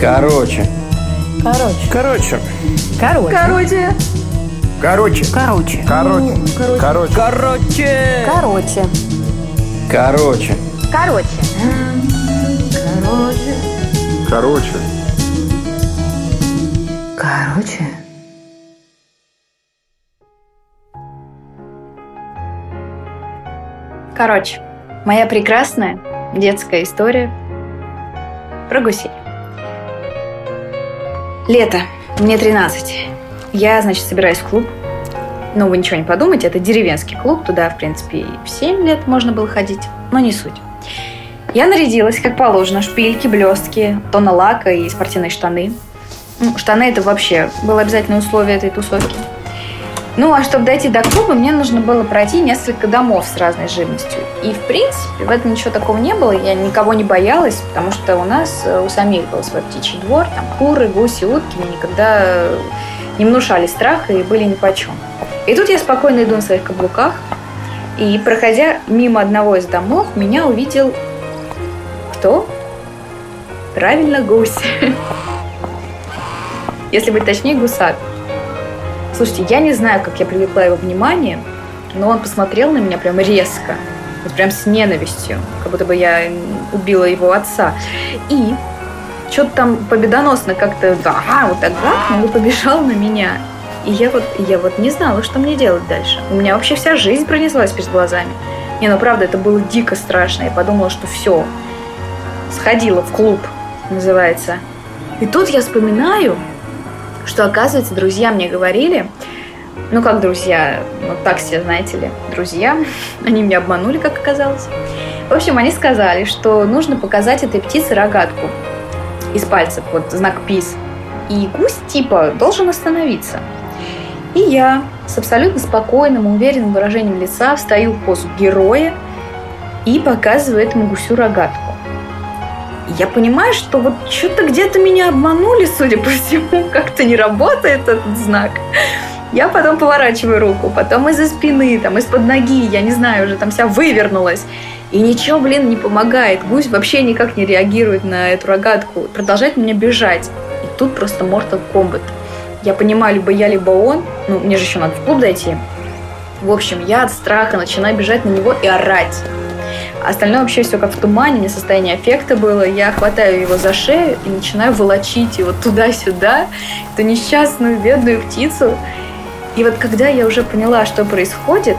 Короче. Короче. Короче. Короче. Короче. Короче. Короче. Короче. Короче. Короче. Короче. Короче. Короче. Короче. Короче. Короче. Короче, моя прекрасная детская история про гусей. Лето. Мне 13. Я, значит, собираюсь в клуб. Ну, вы ничего не подумайте, это деревенский клуб. Туда, в принципе, в 7 лет можно было ходить. Но не суть. Я нарядилась, как положено, шпильки, блестки, тона лака и спортивные штаны. Ну, штаны это вообще было обязательное условие этой тусовки. Ну, а чтобы дойти до клуба, мне нужно было пройти несколько домов с разной живностью. И, в принципе, в этом ничего такого не было. Я никого не боялась, потому что у нас, э, у самих был свой птичий двор, там куры, гуси, утки. Мне никогда не внушали страха и были ни по чем. И тут я спокойно иду на своих каблуках, и, проходя мимо одного из домов, меня увидел кто? Правильно, гусь. Если быть точнее, гусак. Слушайте, я не знаю, как я привлекла его внимание, но он посмотрел на меня прям резко, вот прям с ненавистью, как будто бы я убила его отца. И что-то там победоносно как-то, ага, вот так гакнул и побежал на меня. И я вот, я вот не знала, что мне делать дальше. У меня вообще вся жизнь пронеслась перед глазами. Не, ну правда, это было дико страшно. Я подумала, что все, сходила в клуб, называется. И тут я вспоминаю, что, оказывается, друзья мне говорили, ну, как друзья, ну, так все, знаете ли, друзья, они меня обманули, как оказалось. В общем, они сказали, что нужно показать этой птице рогатку из пальцев, вот знак ПИС. И гусь типа должен остановиться. И я с абсолютно спокойным и уверенным выражением лица встаю в позу героя и показываю этому гусю рогатку я понимаю, что вот что-то где-то меня обманули, судя по всему, как-то не работает этот знак. Я потом поворачиваю руку, потом из-за спины, там, из-под ноги, я не знаю, уже там вся вывернулась. И ничего, блин, не помогает. Гусь вообще никак не реагирует на эту рогатку. Продолжает мне бежать. И тут просто Mortal Kombat. Я понимаю, либо я, либо он. Ну, мне же еще надо в клуб дойти. В общем, я от страха начинаю бежать на него и орать. Остальное вообще все как в тумане, не состояние эффекта было. Я хватаю его за шею и начинаю волочить его туда-сюда, эту несчастную бедную птицу. И вот когда я уже поняла, что происходит,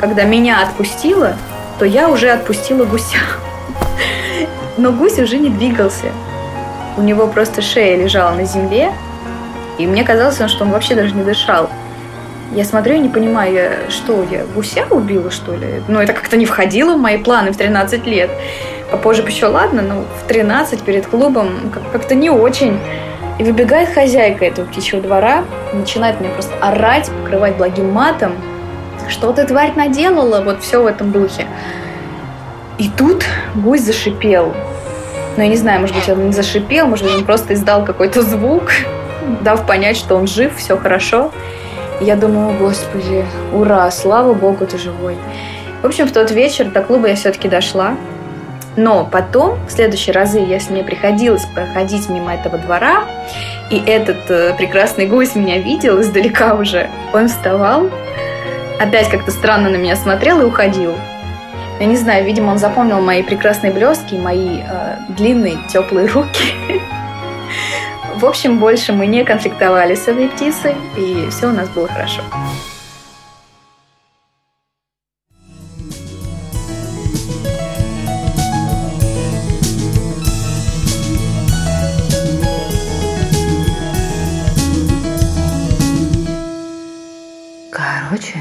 когда меня отпустило, то я уже отпустила гуся. Но гусь уже не двигался. У него просто шея лежала на земле, и мне казалось, что он вообще даже не дышал. Я смотрю и не понимаю, я, что я гуся убила, что ли? Ну, это как-то не входило в мои планы в 13 лет. Попозже еще ладно, но в 13 перед клубом как-то не очень. И выбегает хозяйка этого птичьего двора, начинает меня просто орать, покрывать благим матом. Что ты, тварь, наделала? Вот все в этом духе. И тут гусь зашипел. Ну, я не знаю, может быть, он не зашипел, может быть, он просто издал какой-то звук, дав понять, что он жив, все хорошо. Я думаю, господи, ура, слава богу, ты живой. В общем, в тот вечер до клуба я все-таки дошла. Но потом, в следующие разы, если мне приходилось проходить мимо этого двора, и этот э, прекрасный гусь меня видел издалека уже, он вставал, опять как-то странно на меня смотрел и уходил. Я не знаю, видимо, он запомнил мои прекрасные блестки, мои э, длинные теплые руки. В общем, больше мы не конфликтовали с этой птицей, и все у нас было хорошо. Короче,